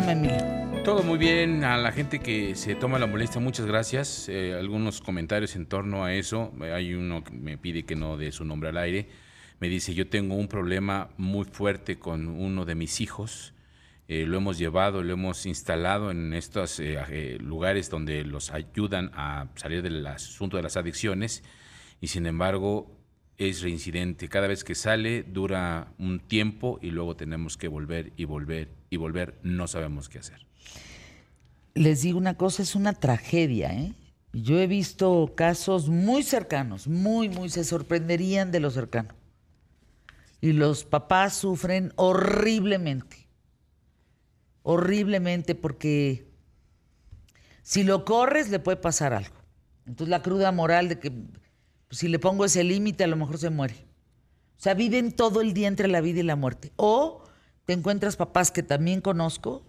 panorama, Emilio? Todo muy bien, a la gente que se toma la molestia, muchas gracias. Eh, algunos comentarios en torno a eso. Hay uno que me pide que no dé su nombre al aire. Me dice, yo tengo un problema muy fuerte con uno de mis hijos. Eh, lo hemos llevado, lo hemos instalado en estos eh, eh, lugares donde los ayudan a salir del asunto de las adicciones y sin embargo es reincidente. Cada vez que sale dura un tiempo y luego tenemos que volver y volver y volver. No sabemos qué hacer. Les digo una cosa, es una tragedia, ¿eh? Yo he visto casos muy cercanos, muy, muy, se sorprenderían de lo cercano. Y los papás sufren horriblemente, horriblemente porque si lo corres le puede pasar algo. Entonces la cruda moral de que pues, si le pongo ese límite a lo mejor se muere. O sea, viven todo el día entre la vida y la muerte. O te encuentras papás que también conozco,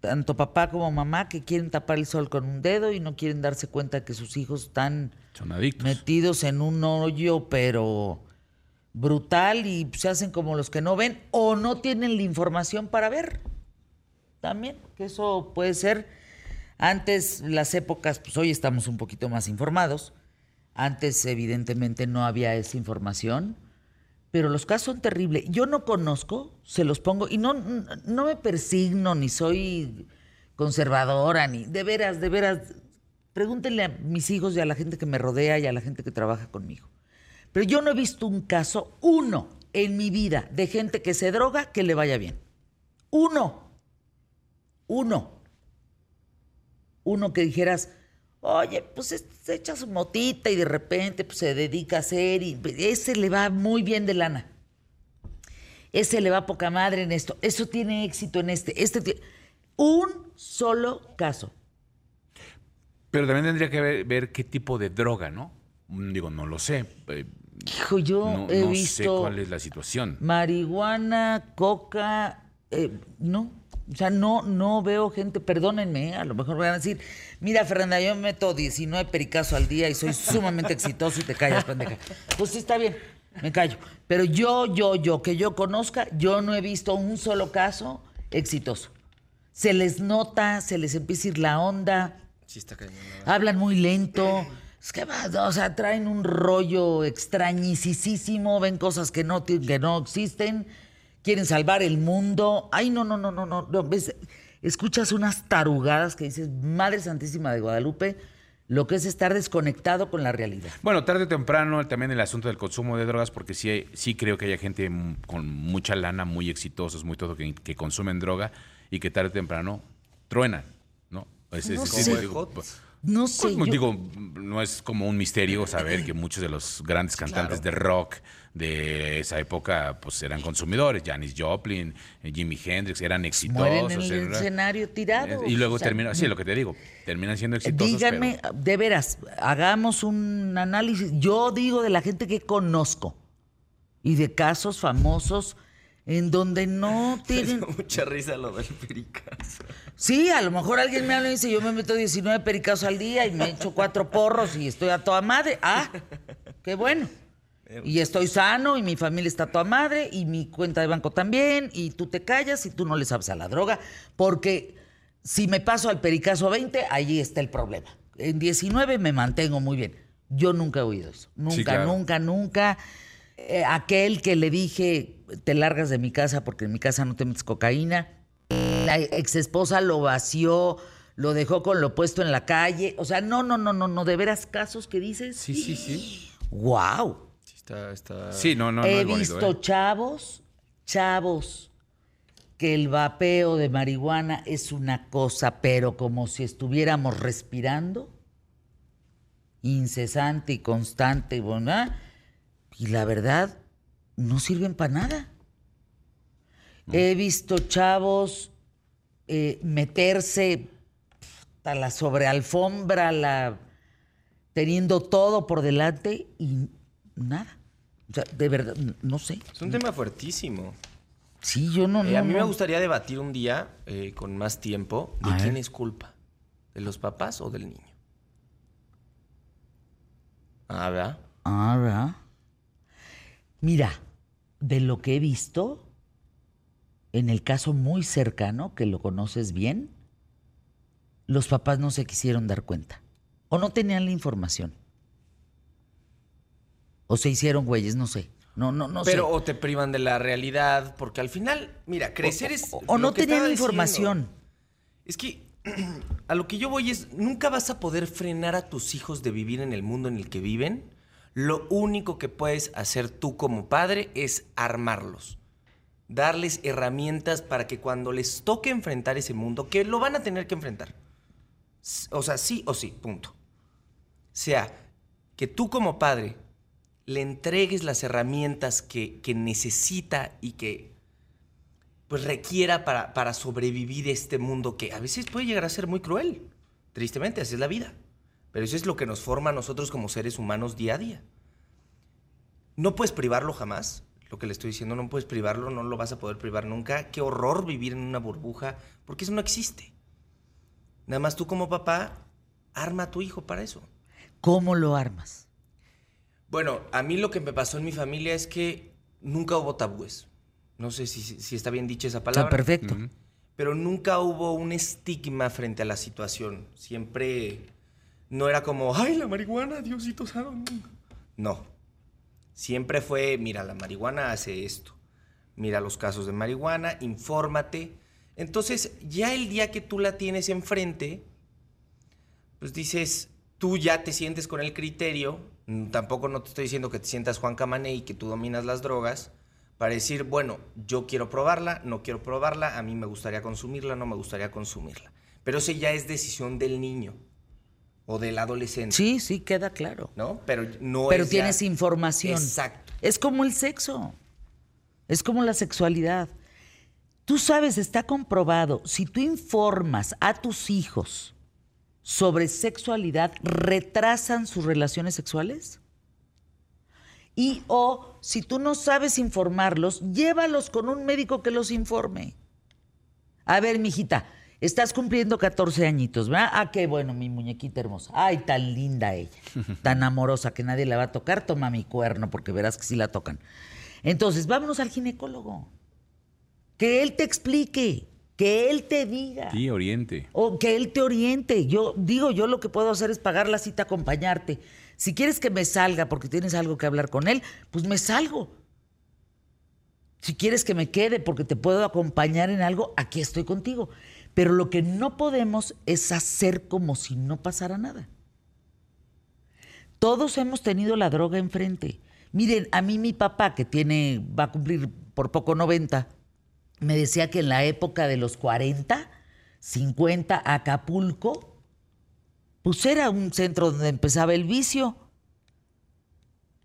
tanto papá como mamá, que quieren tapar el sol con un dedo y no quieren darse cuenta que sus hijos están Son adictos. metidos en un hoyo, pero brutal y se hacen como los que no ven o no tienen la información para ver. También, que eso puede ser. Antes, las épocas, pues hoy estamos un poquito más informados. Antes, evidentemente, no había esa información. Pero los casos son terribles. Yo no conozco, se los pongo, y no, no me persigno, ni soy conservadora, ni de veras, de veras. Pregúntenle a mis hijos y a la gente que me rodea y a la gente que trabaja conmigo. Pero yo no he visto un caso, uno, en mi vida, de gente que se droga que le vaya bien. Uno. Uno. Uno que dijeras, oye, pues es- se echa su motita y de repente pues, se dedica a hacer y ese le va muy bien de lana. Ese le va poca madre en esto. Eso tiene éxito en este. Este un solo caso. Pero también tendría que ver, ver qué tipo de droga, ¿no? Mm, Digo, no lo sé. Eh, Hijo, yo no he no sé cuál es la situación. marihuana, coca, eh, no. O sea, no, no veo gente, perdónenme, ¿eh? a lo mejor me van a decir, mira Fernanda, yo me meto 19 pericazo al día y soy sumamente exitoso y te callas, pendeja. Pues sí, está bien, me callo. Pero yo, yo, yo, que yo conozca, yo no he visto un solo caso exitoso. Se les nota, se les empieza a ir la onda, Sí, está cañón. ¿no? hablan muy lento. Es que va, o sea, traen un rollo extrañisísimo, ven cosas que no, que no existen, quieren salvar el mundo. Ay, no, no, no, no, no. no, ves, escuchas unas tarugadas que dices, Madre Santísima de Guadalupe, lo que es estar desconectado con la realidad. Bueno, tarde o temprano también el asunto del consumo de drogas, porque sí, sí creo que hay gente con mucha lana, muy exitosos, muy todo, que, que consumen droga y que tarde o temprano truenan, ¿no? Es- es- No es- sé. Pues, No sé, pues, yo- digo, no es como un misterio saber que muchos de los grandes cantantes de rock de esa época pues eran consumidores, Janis Joplin, Jimi Hendrix, eran exitosos. mueren en el escenario tirados. Y luego o sea, terminan, sí, lo que te digo, terminan siendo exitosos. Díganme, pero- de veras, hagamos un análisis. Yo digo de la gente que conozco y de casos famosos en donde no Me tienen... dio mucha risa lo del pericazo. Sí, a lo mejor alguien me habla y dice, yo me meto 19 pericazos al día y me echo cuatro porros y estoy a toda madre. Ah, qué bueno. Y estoy sano y mi familia está a toda madre y mi cuenta de banco también y tú te callas y tú no le sabes a la droga porque si me paso al pericazo 20, allí está el problema. En 19 me mantengo muy bien. Yo nunca he oído eso. Nunca, claro. nunca, nunca. Eh, aquel que le dije, te largas de mi casa porque en mi casa no te metes cocaína. La ex esposa lo vació, lo dejó con lo puesto en la calle. O sea, no, no, no, no, no, de veras casos que dices. Sí, sí, sí. ¡Wow! Sí, está, está... Sí, no, no, no He bonito, visto ¿eh? chavos, chavos, que el vapeo de marihuana es una cosa, pero como si estuviéramos respirando, incesante y constante, ¿verdad? Y la verdad, no sirven para nada. He visto chavos eh, meterse a la sobrealfombra, la, teniendo todo por delante y nada. O sea, de verdad, no sé. Es un tema fuertísimo. Sí, yo no, Eh, no, a mí me gustaría debatir un día, eh, con más tiempo, de A quién ver. es culpa. ¿De los papás o del niño? Ah, ¿verdad? Ah, ¿verdad? Mira, de lo que he visto, en el caso muy cercano, que lo conoces bien, los papás no se quisieron dar cuenta. O no tenían la información. O se hicieron güeyes, no sé. No, no, no Pero sé. o te privan de la realidad, porque al final, mira, crecer es. O, o no tenían información. diciendo. Es que a lo que yo voy es, nunca vas a poder frenar a tus hijos de vivir en el mundo en el que viven. Lo único que puedes hacer tú como padre es armarlos. Darles herramientas para que cuando les toque enfrentar ese mundo, que lo van a tener que enfrentar. O sea, sí o sí, punto. Sea, que tú como padre le entregues las herramientas que, que necesita y que pues requiera para, para sobrevivir este mundo que a veces puede llegar a ser muy cruel. Tristemente, así es la vida. Pero eso es lo que nos forma a nosotros como seres humanos día a día. No puedes privarlo jamás. Lo que le estoy diciendo, no puedes privarlo, no lo vas a poder privar nunca. Qué horror vivir en una burbuja, porque eso no existe. Nada más tú como papá, arma a tu hijo para eso. ¿Cómo lo armas? Bueno, a mí lo que me pasó en mi familia es que nunca hubo tabúes. No sé si, si está bien dicha esa Está palabra. perfecto. Pero nunca hubo un estigma frente a la situación. Siempre no era como, ay, la marihuana, Diosito santo. No. Siempre fue, mira, la marihuana hace esto. Mira los casos de marihuana, infórmate. Entonces, ya el día que tú la tienes enfrente, pues dices, tú ya te sientes con el criterio, mm, tampoco no te estoy diciendo que te sientas Juan Camané y que tú dominas las drogas, para decir, bueno, yo quiero probarla, no quiero probarla, a mí me gustaría consumirla, no me gustaría consumirla. Pero eso ya es decisión del niño o del adolescente, Sí, sí, queda claro. ¿no? Pero no Pero es ya- tienes información. Exacto. Es como el sexo. Es como la sexualidad. Tú sabes, está comprobado, si tú informas a tus hijos sobre sexualidad, retrasan sus relaciones sexuales. Y o si tú no sabes informarlos, llévalos con un médico que los informe. A ver, mijita, estás cumpliendo 14 añitos, ¿verdad? Ah, qué bueno, mi muñequita hermosa. Ay, tan linda ella, tan amorosa que nadie la va a tocar. Toma mi cuerno porque verás que sí la tocan. Entonces, vámonos al ginecólogo. Que él te explique, que él te diga. Sí, Oriente. O que él te oriente. Yo digo, yo lo que puedo hacer es pagar la cita, acompañarte. Si quieres que me salga porque tienes algo que hablar con él, pues me salgo. Si quieres que me quede porque te puedo acompañar en algo, aquí estoy contigo. Pero lo que no podemos es hacer como si no pasara nada. Todos hemos tenido la droga enfrente. Miren, a mí mi papá, que tiene, va a cumplir por poco 90, me decía que en la época de los 40, 50, Acapulco, pues era un centro donde empezaba el vicio.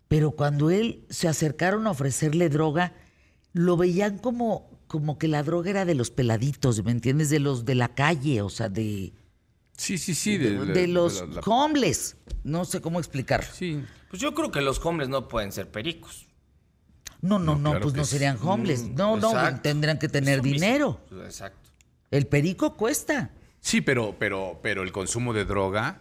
Pero cuando él se acercaron a ofrecerle droga, lo veían como, como que la droga era de los peladitos, ¿me entiendes? De los de la calle, o sea, de, Sí, sí, sí. de, de- de de los la- la- homeless. No sé cómo explicarlo. Sí. Pues yo creo que los hombres no pueden ser pericos. No, no, No, no, claro pues no serían homeless. Mm, No, no, tendrían que tener dinero. Exacto. El perico cuesta. Sí, pero, pero, pero el consumo de droga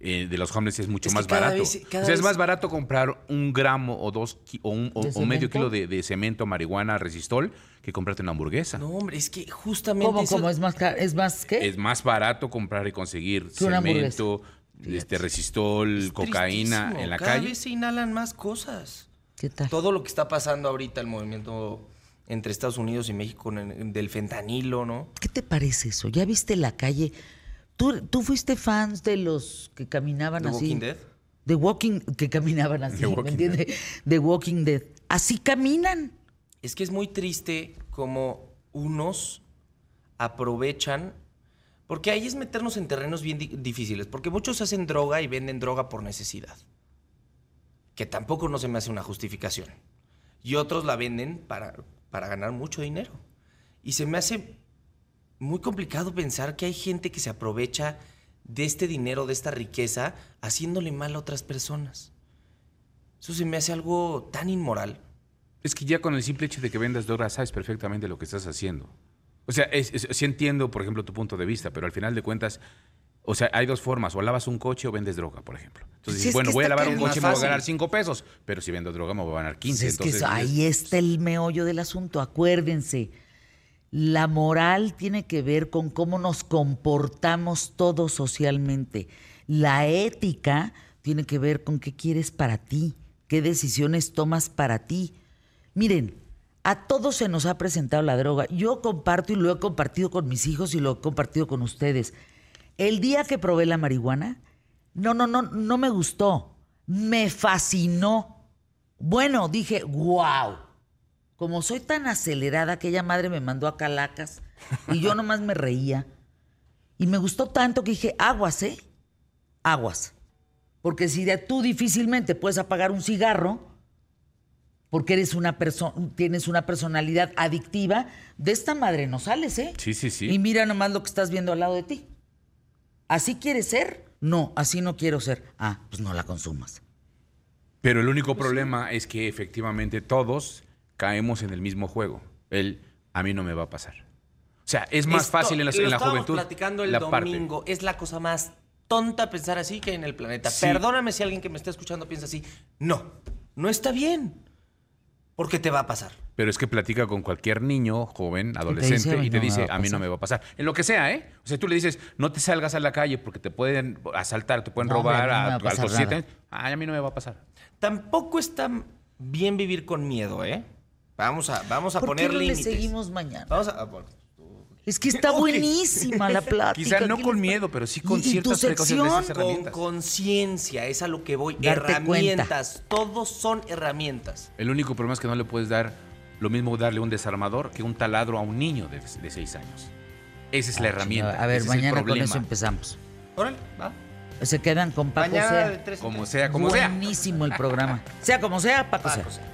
eh, de los homeless es mucho Es más cada barato. vez- cada o sea, es más barato comprar un gramo o dos o, un, o- ¿De o medio kilo de, de cemento, marihuana, resistol, que comprarte una hamburguesa. No, hombre, es que justamente. ¿Cómo, eso- cómo? ¿Es más, ca- ¿Es más qué? Es más barato comprar y conseguir cemento, este resistol, es cocaína tristísimo. en la Cada calle. vez se inhalan más cosas. ¿Qué tal? Todo lo que está pasando ahorita, el movimiento entre Estados Unidos y México del fentanilo, ¿no? ¿Qué te parece eso? ¿Ya viste la calle? ¿Tú, tú fuiste fans de los que caminaban ¿The así? Walking Dead? De Walking, que caminaban así, ¿me entiendes? De Walking Dead. Así caminan. Es que es muy triste como unos aprovechan, porque ahí es meternos en terrenos bien di- difíciles, porque muchos hacen droga y venden droga por necesidad, que tampoco no se me hace una justificación. Y otros la venden para, para ganar mucho dinero. Y se me hace muy complicado pensar que hay gente que se aprovecha de este dinero, de esta riqueza, haciéndole mal a otras personas. Eso se me hace algo tan inmoral. Es que ya con el simple hecho de que vendas droga sabes perfectamente lo que estás haciendo. O sea, es- es- sí entiendo, por ejemplo, tu punto de vista, pero al final de cuentas, o sea, hay dos formas, o lavas un coche o vendes droga, por ejemplo. Entonces, bueno, voy a lavar un coche y me voy a ganar fácil. cinco pesos, pero si vendo droga me voy a ganar 15. Pues es que ahí está el meollo del asunto. Acuérdense, La moral tiene que ver con cómo nos comportamos todos socialmente. La ética tiene que ver con qué quieres para ti, qué decisiones tomas para ti. Miren, a todos se nos ha presentado la droga. Yo comparto y lo he compartido con mis hijos y lo he compartido con ustedes. El día que probé la marihuana, no, no, no, no me gustó. Me fascinó. Bueno, dije, wow. Como soy tan acelerada, aquella madre me mandó a Calacas y yo nomás me reía. Y me gustó tanto que dije, aguas, ¿eh? Aguas. Porque si de tú difícilmente puedes apagar un cigarro, porque eres una persona, tienes una personalidad adictiva, de esta madre no sales, ¿eh? Sí, sí, sí. Y mira nomás lo que estás viendo al lado de ti. ¿Así quieres ser? No, así no quiero ser. Ah, pues no la consumas. Pero el único problema es que efectivamente todos caemos en el mismo juego. El a mí no me va a pasar. O sea, es más Esto- fácil en la, lo en la juventud. platicando el la parte. domingo. Es la cosa más tonta pensar así que hay en el planeta. Sí. Perdóname si alguien que me está escuchando piensa así. No, no está bien. Porque te va a pasar. Pero es que platica con cualquier niño, joven, adolescente, dice, "A mí y te no dice, a mí no pasar". me va a pasar. En lo que sea, ¿eh? O sea, tú le dices, no te salgas a la calle porque te pueden asaltar, te pueden No, robar a a, a los siete años. Ay, a mí no me va a pasar. Tampoco está bien vivir con miedo, ¿eh? Vamos a, vamos a ¿Por poner qué no le límites. seguimos mañana? Vamos a. ah, bueno. Es que está buenísima la plática. Quizá no ¿Qué con les miedo, pero sí ¿Y- con ciertas precauciones de Con conciencia, es a lo que voy. Darte herramientas. Todos son herramientas. El único problema es que no le puedes dar lo mismo darle un desarmador que un taladro a un niño de, de seis años. Esa es la herramienta. A ver, ese es el mañana con eso empezamos. Órale, va. Se quedan con Paco Mañana Sea. de tres en Como tres. sea, como sea. Buenísimo el programa. Sea como sea, Paco Paco sea. sea.